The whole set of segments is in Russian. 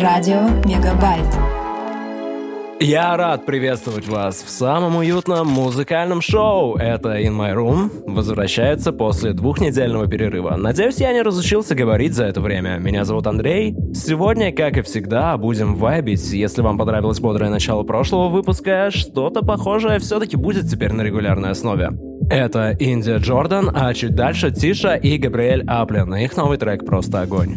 Радио Мегабайт. Я рад приветствовать вас в самом уютном музыкальном шоу. Это In My Room возвращается после двухнедельного перерыва. Надеюсь, я не разучился говорить за это время. Меня зовут Андрей. Сегодня, как и всегда, будем вайбить. Если вам понравилось бодрое начало прошлого выпуска, что-то похожее все-таки будет теперь на регулярной основе. Это Индия Джордан, а чуть дальше Тиша и Габриэль Аплин. Их новый трек «Просто огонь».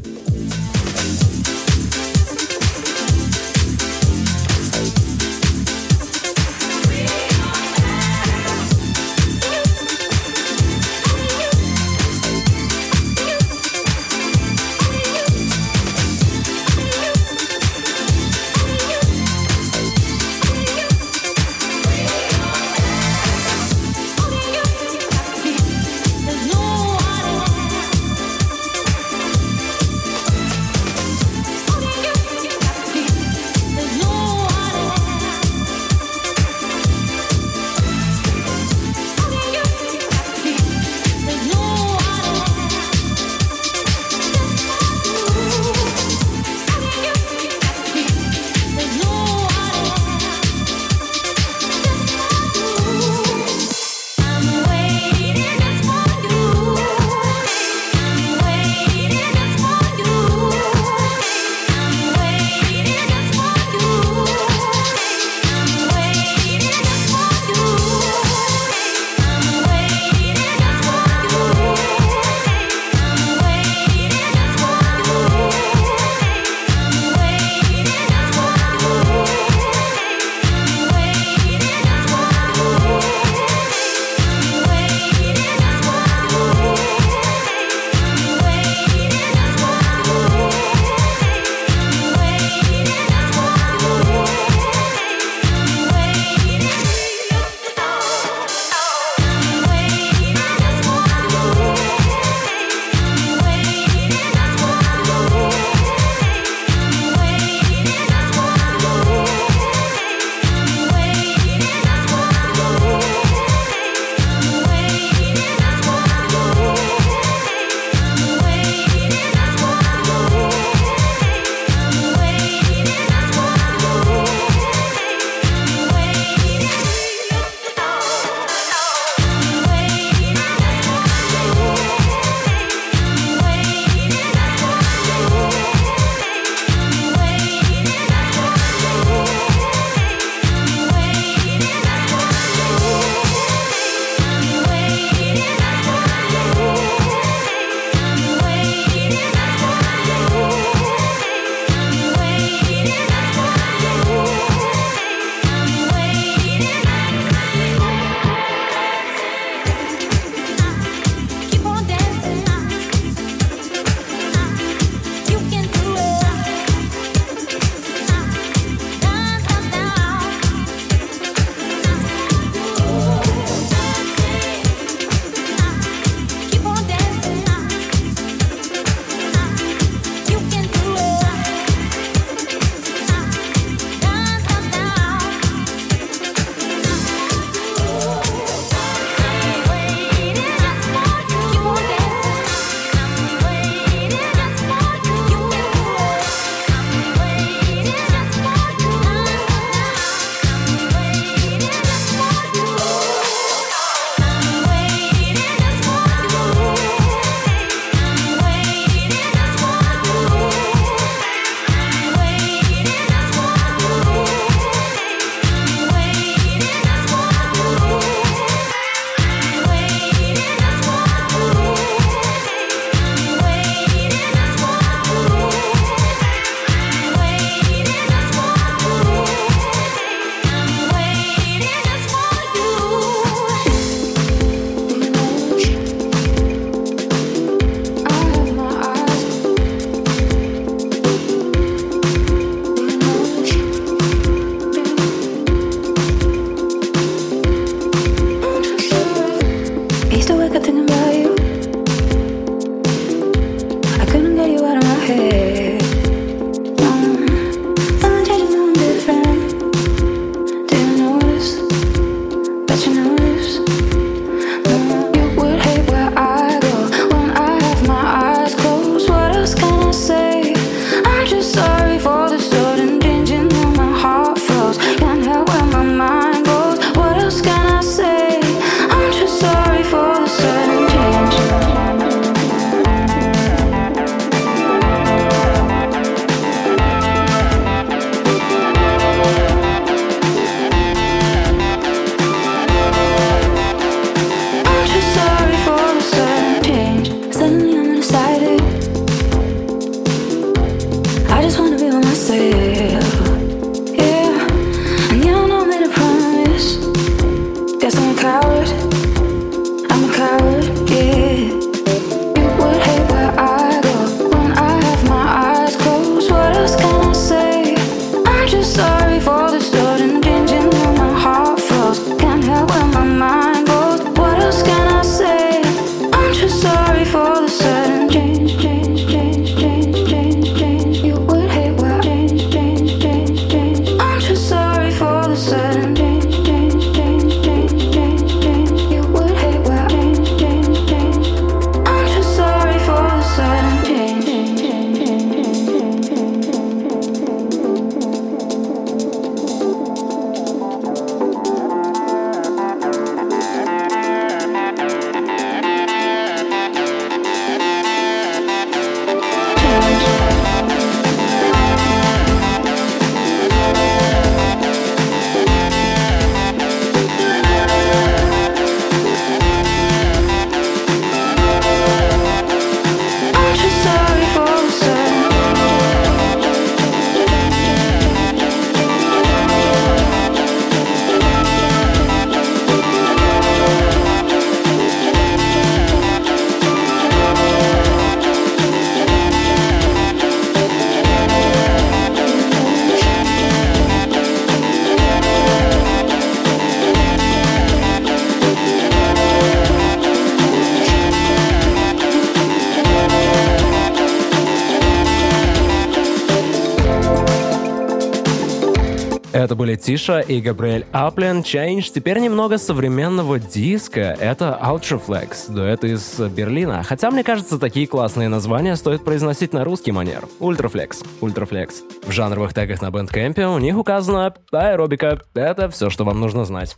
Тиша и Габриэль Аплен. Change. Теперь немного современного диска. Это Ultraflex, дуэт из Берлина. Хотя, мне кажется, такие классные названия стоит произносить на русский манер. Ultraflex. Ultraflex. В жанровых тегах на Bandcamp у них указано аэробика. Это все, что вам нужно знать.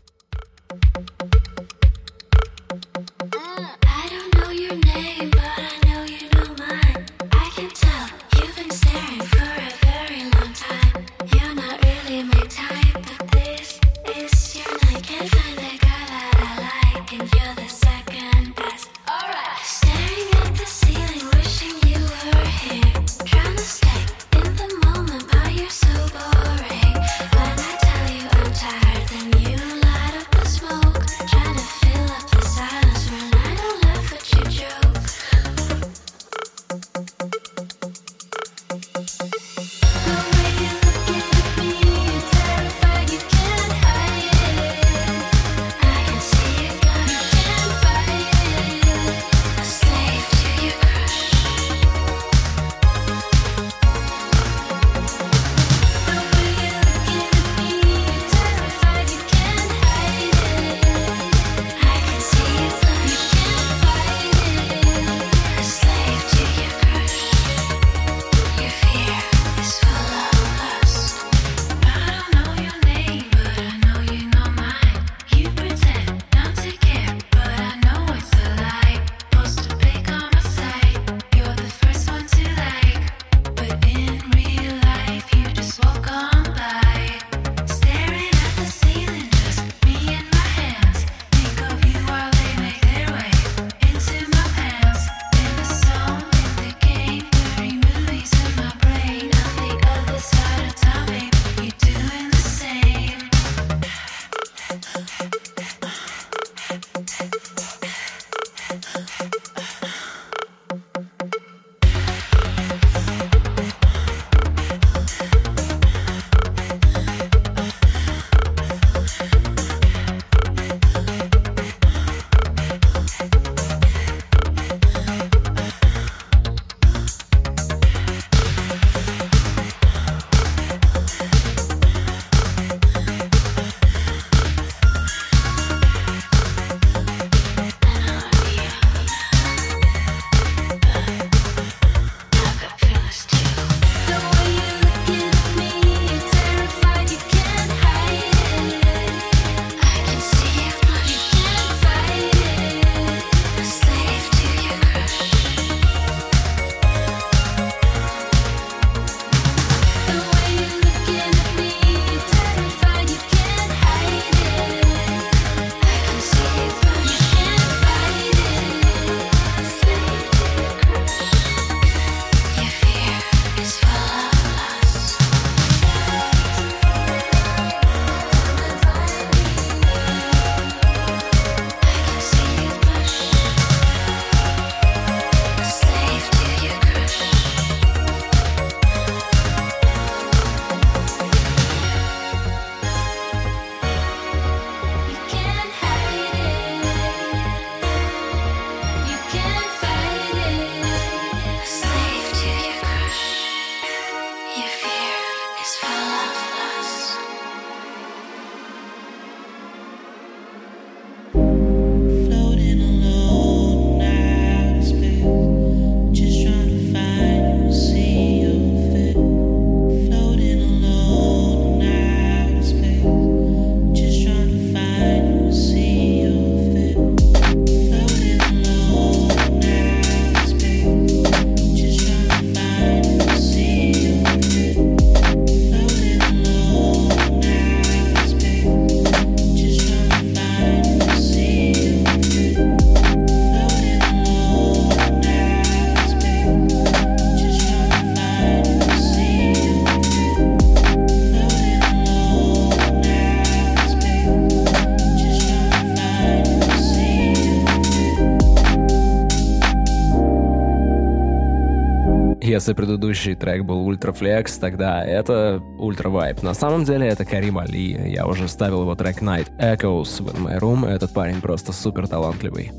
Если предыдущий трек был ultra flex, тогда это ultra vibe. На самом деле это Карим Али. Я уже ставил его трек Night Echoes в My Room. Этот парень просто супер талантливый.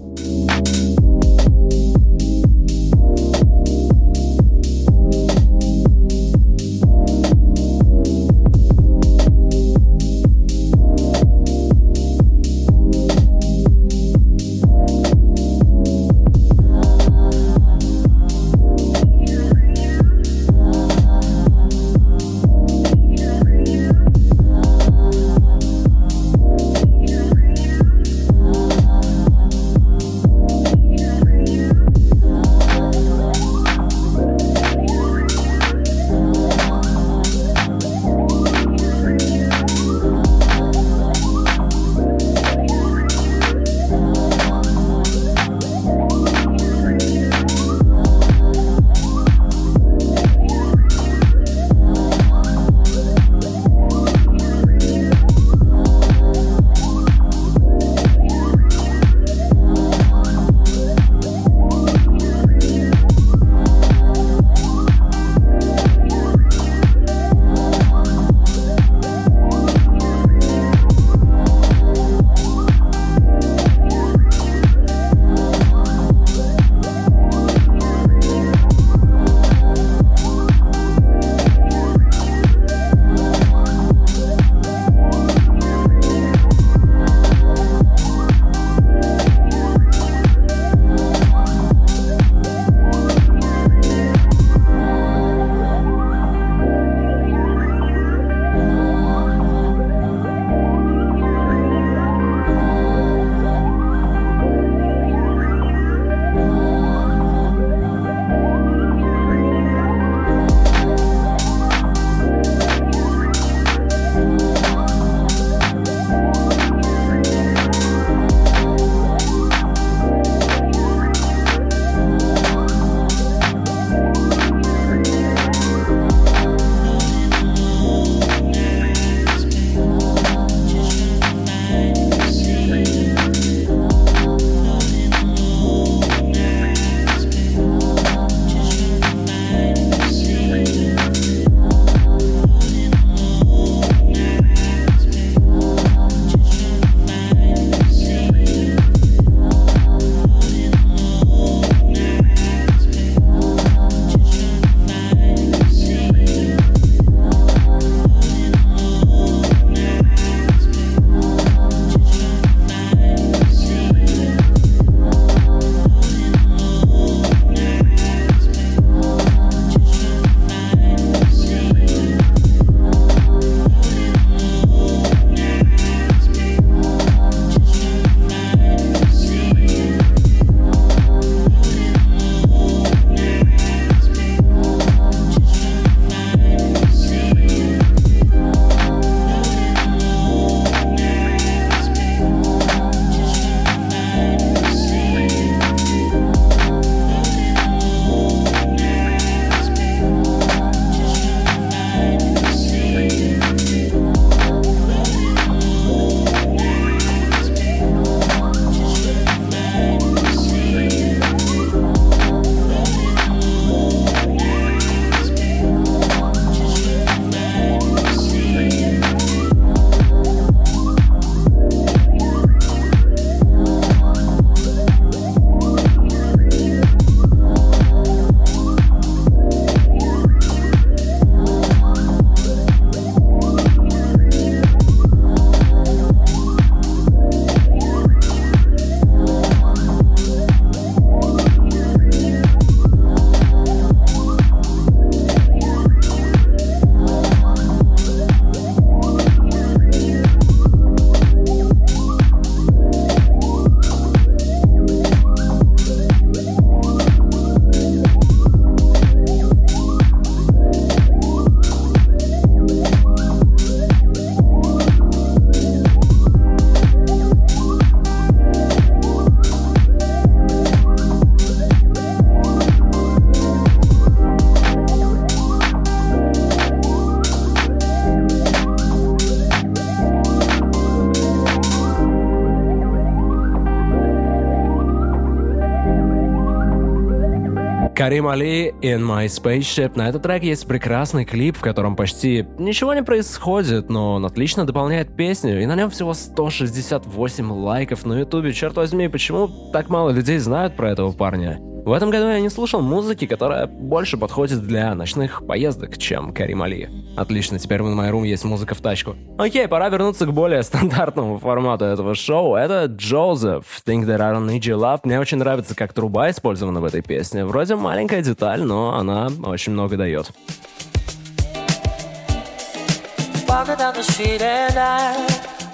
Карим Али «In My Spaceship». На этот трек есть прекрасный клип, в котором почти ничего не происходит, но он отлично дополняет песню, и на нем всего 168 лайков на ютубе. Черт возьми, почему так мало людей знают про этого парня? В этом году я не слушал музыки, которая больше подходит для ночных поездок, чем Карим Али. Отлично, теперь в My Room есть музыка в тачку. Окей, пора вернуться к более стандартному формату этого шоу. Это Джозеф, Think That I Don't Need Your Love. Мне очень нравится, как труба использована в этой песне. Вроде маленькая деталь, но она очень много дает.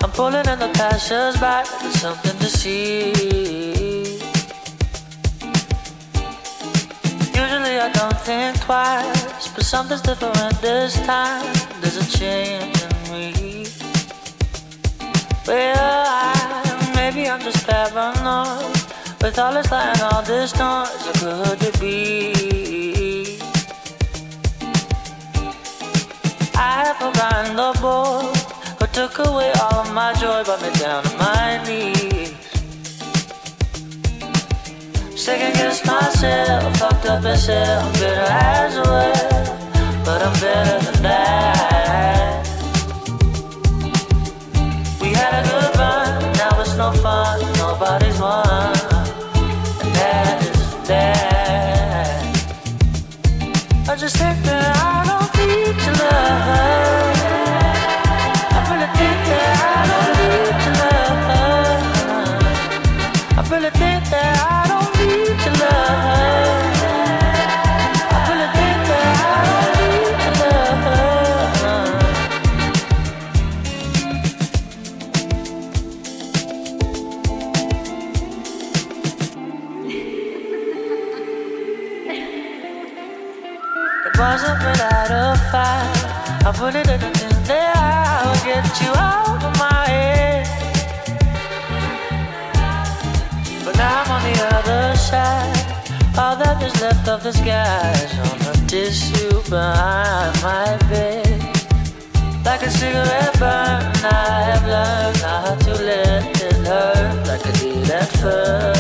I'm pulling in the passers-by, there's something to see. I don't think twice, but something's different this time. There's a change in me. Well, I, maybe I'm just paranoid. With all this light and all this noise, it could be? I have forgotten the boy who took away all of my joy, brought me down to my knees. Second guess myself, fucked up as I'm bitter as well, but I'm better than that. Put it in the things that I will get you out of my head. But now I'm on the other side. All that is left of the skies on a tissue behind my bed. Like a cigarette burn, I have learned not to let it hurt like I did at first.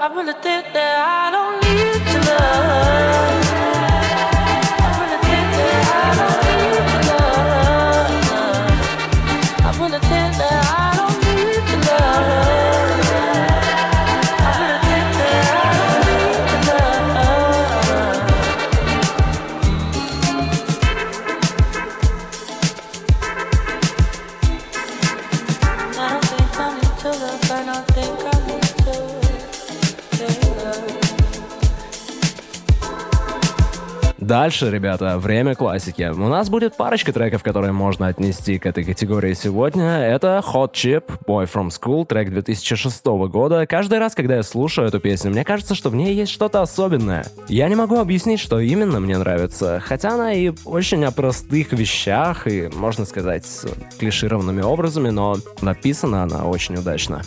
I really think that I don't Дальше, ребята, время классики. У нас будет парочка треков, которые можно отнести к этой категории сегодня. Это Hot Chip, Boy From School, трек 2006 года. Каждый раз, когда я слушаю эту песню, мне кажется, что в ней есть что-то особенное. Я не могу объяснить, что именно мне нравится, хотя она и очень о простых вещах, и, можно сказать, с клишированными образами, но написана она очень удачно.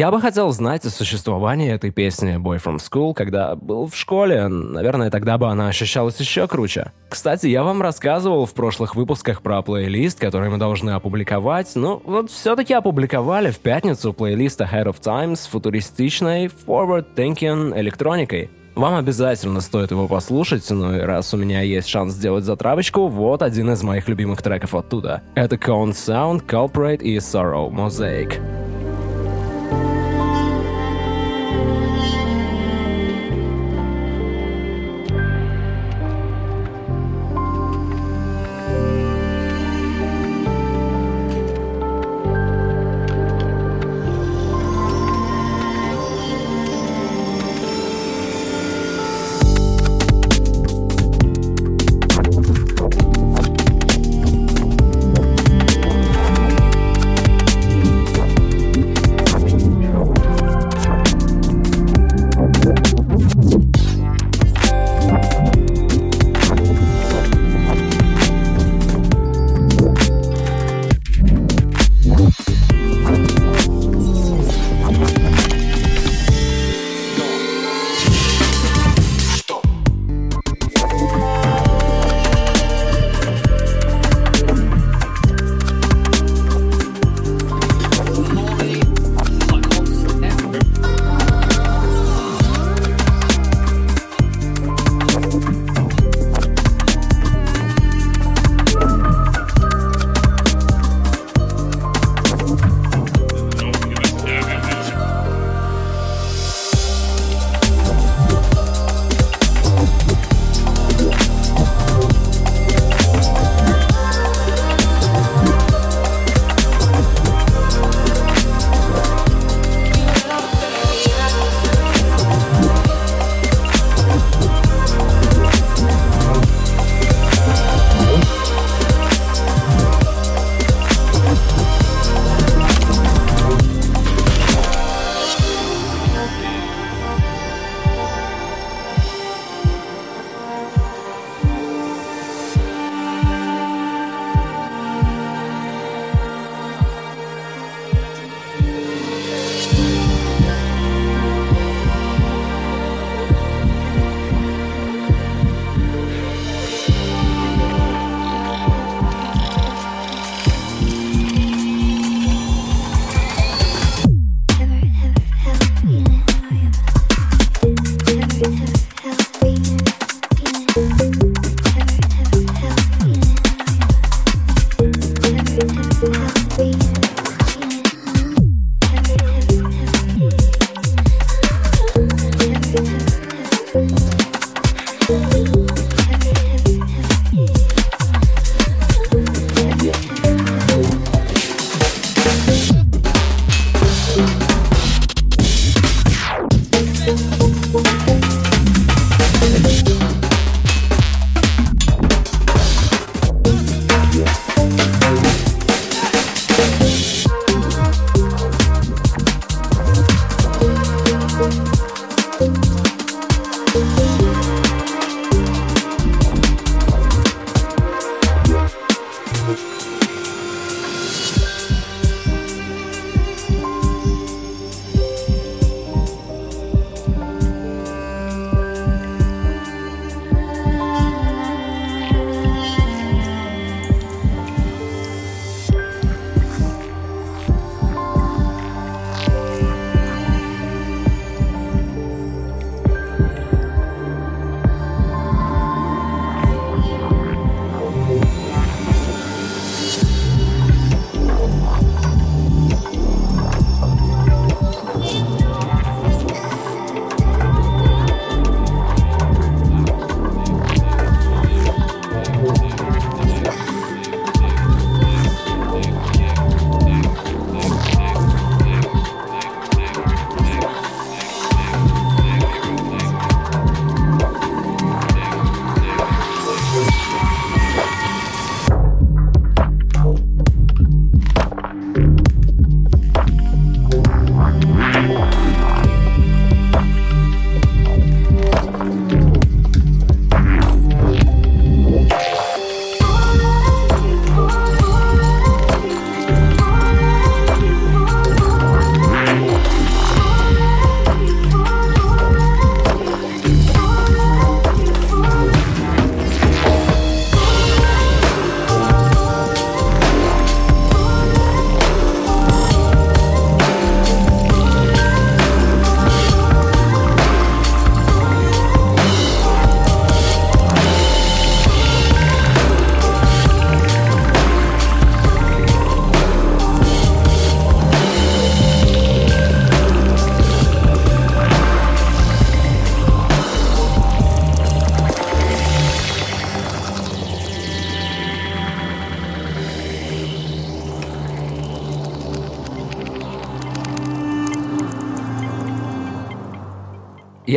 Я бы хотел знать о существовании этой песни «Boy from School», когда был в школе. Наверное, тогда бы она ощущалась еще круче. Кстати, я вам рассказывал в прошлых выпусках про плейлист, который мы должны опубликовать. Ну, вот все-таки опубликовали в пятницу плейлист Ahead of Time с футуристичной, forward-thinking электроникой. Вам обязательно стоит его послушать, ну раз у меня есть шанс сделать затравочку, вот один из моих любимых треков оттуда. Это Cone Sound, Culprit и Sorrow, Mosaic.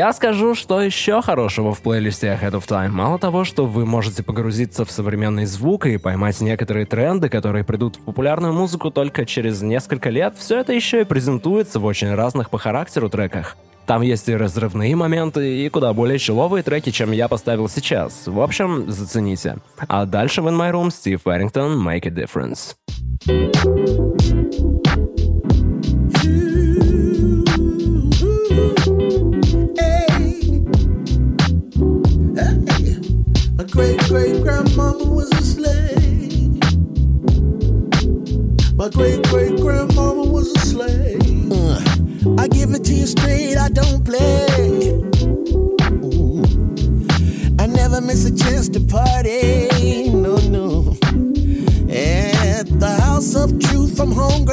Я скажу, что еще хорошего в плейлисте Ahead of Time. Мало того, что вы можете погрузиться в современный звук и поймать некоторые тренды, которые придут в популярную музыку только через несколько лет, все это еще и презентуется в очень разных по характеру треках. Там есть и разрывные моменты, и куда более человые треки, чем я поставил сейчас. В общем, зацените. А дальше в In My Room Стив Варрингтон «Make a Difference». Great great grandmama was a slave. My great great grandmama was a slave. Uh, I give it to you straight, I don't play. Ooh. I never miss a chance to party. No, no. At the house of truth, I'm hungry.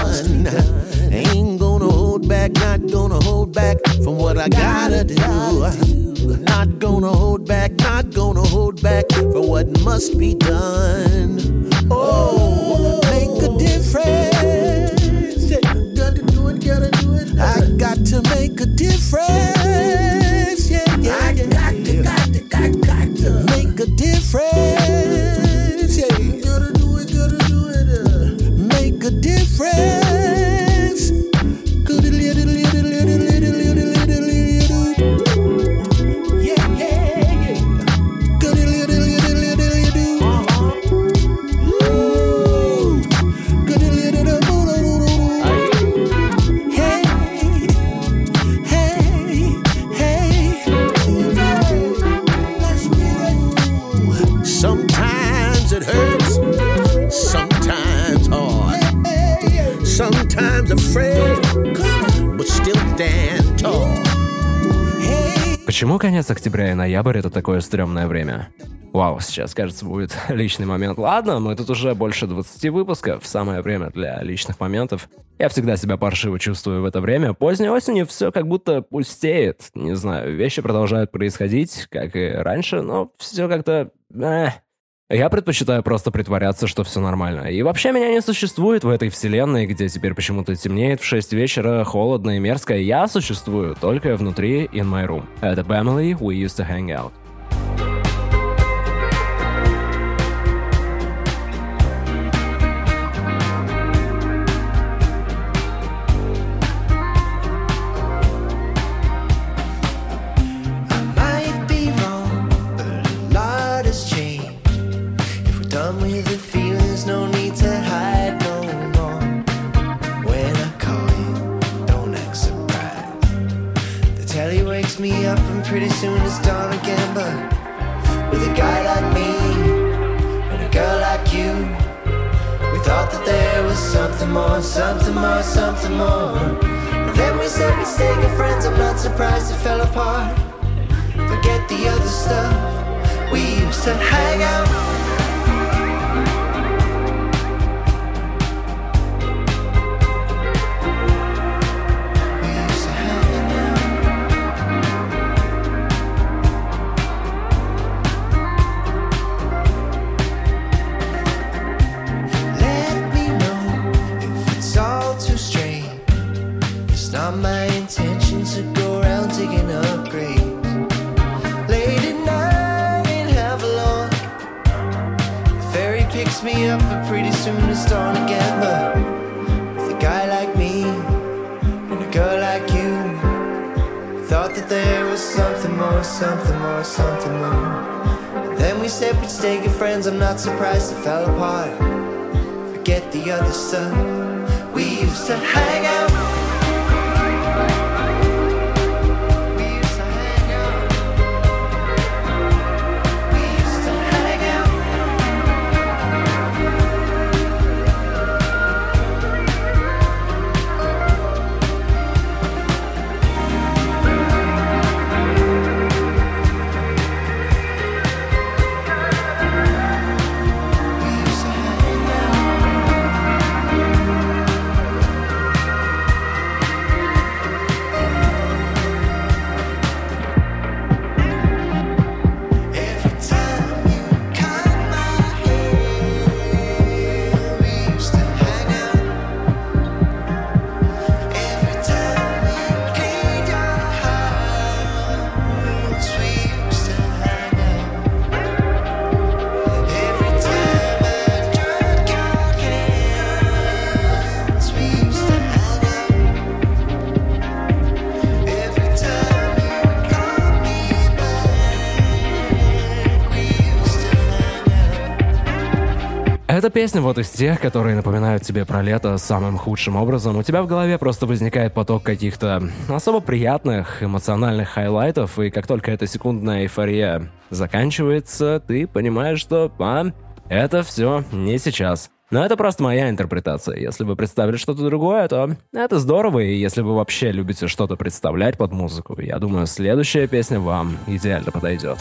Done. Ain't gonna hold back, not gonna hold back from what I gotta do. Not gonna hold back, not gonna hold back for what must be done. Oh, make a difference. Gotta do it, gotta do it. I got to make a difference. Yeah, yeah, I got to, got to, got, got to make a difference. Почему конец октября и ноябрь это такое стрёмное время? Вау, сейчас, кажется, будет личный момент. Ладно, мы тут уже больше 20 выпусков, самое время для личных моментов. Я всегда себя паршиво чувствую в это время. Поздней осенью все как будто пустеет. Не знаю, вещи продолжают происходить, как и раньше, но все как-то... Эх. Я предпочитаю просто притворяться, что все нормально. И вообще меня не существует в этой вселенной, где теперь почему-то темнеет в 6 вечера, холодно и мерзко. Я существую только внутри In My Room. Это Family We Used to Hang Out. Then we said we'd stay good friends. I'm not surprised it fell apart. Forget the other stuff. We used to hang out. Песня вот из тех, которые напоминают тебе про лето самым худшим образом. У тебя в голове просто возникает поток каких-то особо приятных эмоциональных хайлайтов, и как только эта секундная эйфория заканчивается, ты понимаешь, что а, это все не сейчас. Но это просто моя интерпретация. Если вы представили что-то другое, то это здорово, и если вы вообще любите что-то представлять под музыку, я думаю, следующая песня вам идеально подойдет.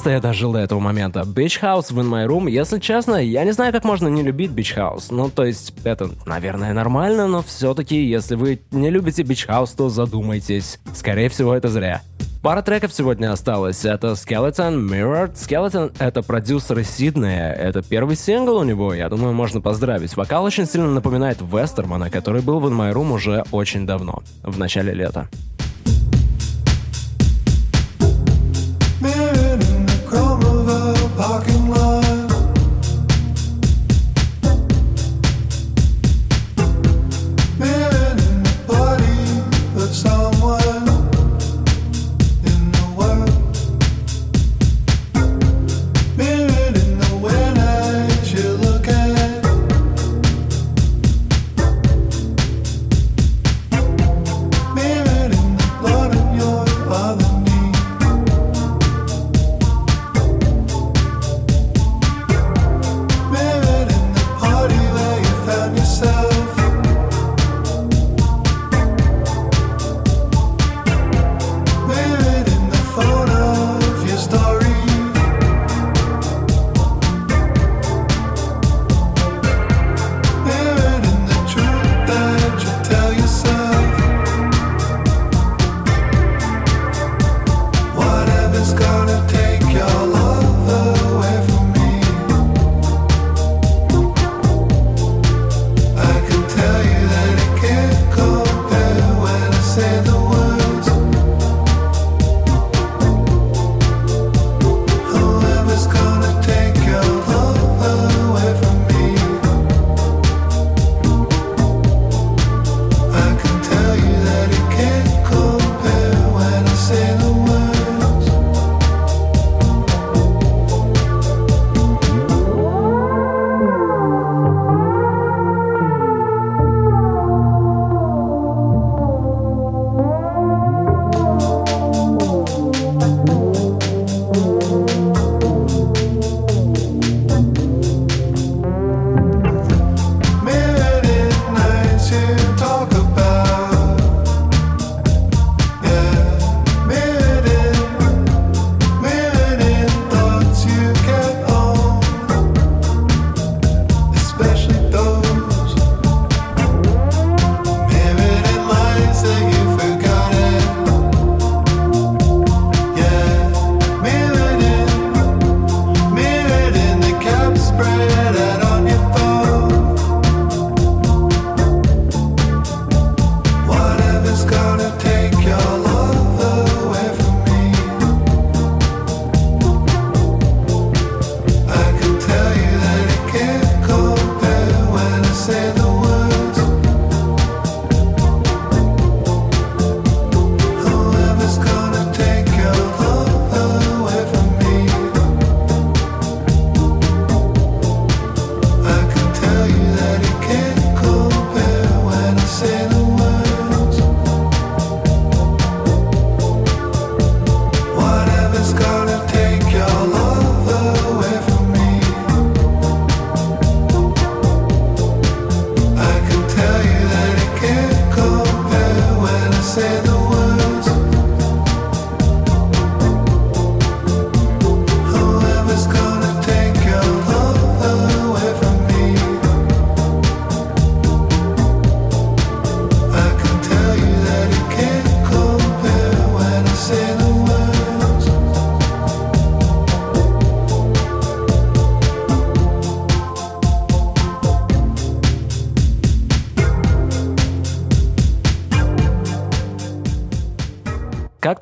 Наконец-то я дожил до этого момента. Beach House в In My Room, если честно, я не знаю, как можно не любить Beach House. Ну, то есть, это, наверное, нормально, но все-таки, если вы не любите Beach House, то задумайтесь. Скорее всего, это зря. Пара треков сегодня осталось. Это Skeleton, Mirrored. Skeleton — это продюсер из Сиднея. Это первый сингл у него, я думаю, можно поздравить. Вокал очень сильно напоминает Вестермана, который был в In My Room уже очень давно, в начале лета.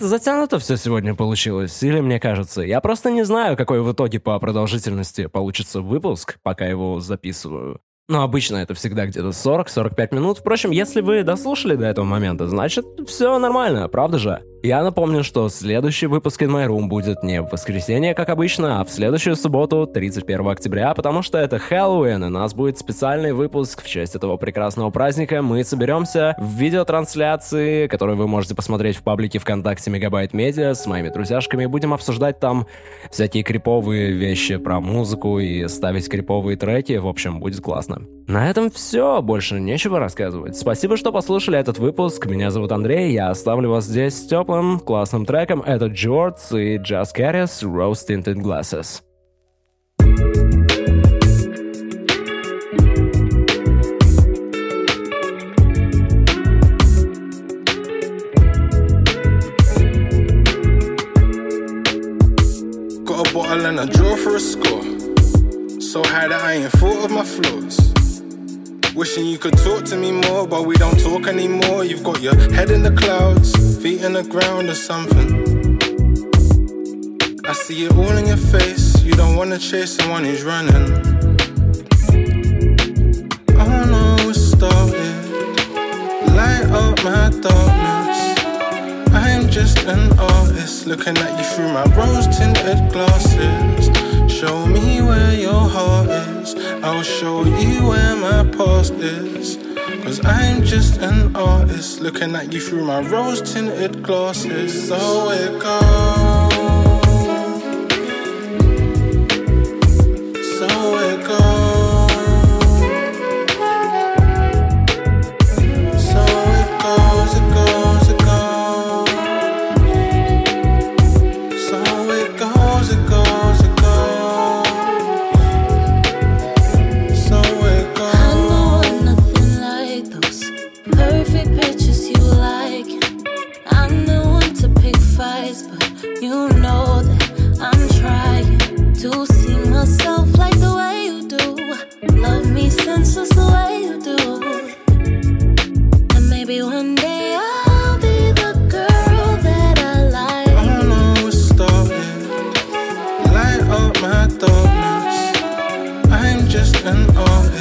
Затянуто все сегодня получилось, или мне кажется. Я просто не знаю, какой в итоге по продолжительности получится выпуск, пока его записываю. Но обычно это всегда где-то 40-45 минут. Впрочем, если вы дослушали до этого момента, значит, все нормально, правда же? Я напомню, что следующий выпуск In My Room будет не в воскресенье, как обычно, а в следующую субботу, 31 октября, потому что это Хэллоуин, и у нас будет специальный выпуск в честь этого прекрасного праздника. Мы соберемся в видеотрансляции, которую вы можете посмотреть в паблике ВКонтакте Мегабайт Медиа с моими друзьяшками. Будем обсуждать там всякие криповые вещи про музыку и ставить криповые треки. В общем, будет классно. На этом все, больше нечего рассказывать. Спасибо, что послушали этот выпуск. Меня зовут Андрей, я оставлю вас здесь с теплым, классным треком. Это Джордж и Just Carries Rose Tinted Glasses. Got a bottle and a draw for a score. So high that I ain't thought of my flaws. Wishing you could talk to me more, but we don't talk anymore. You've got your head in the clouds, feet in the ground or something. I see it all in your face. You don't wanna chase someone who's running. Oh no, it started. Light up my darkness. I'm just an artist looking at you through my rose tinted glasses. Show me where your heart is. I'll show you where my past is. Cause I'm just an artist looking at you through my rose tinted glasses. So it goes.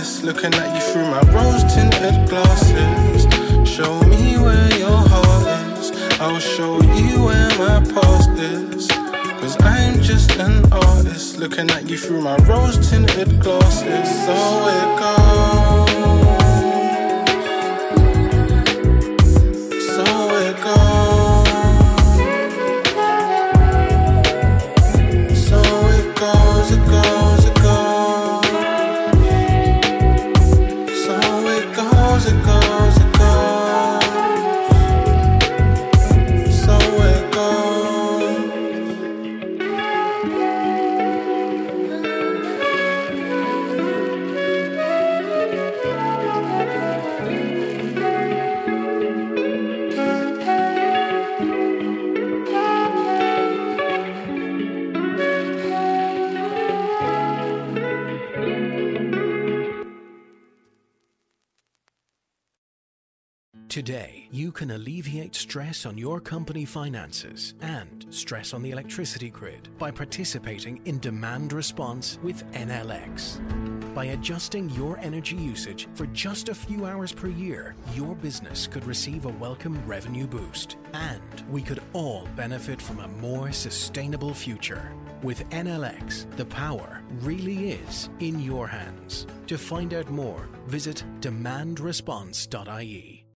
Artist looking at you through my rose tinted glasses. Show me where your heart is. I'll show you where my past is. Cause I'm just an artist looking at you through my rose tinted glasses. So it goes. Stress on your company finances and stress on the electricity grid by participating in demand response with NLX. By adjusting your energy usage for just a few hours per year, your business could receive a welcome revenue boost, and we could all benefit from a more sustainable future. With NLX, the power really is in your hands. To find out more, visit demandresponse.ie.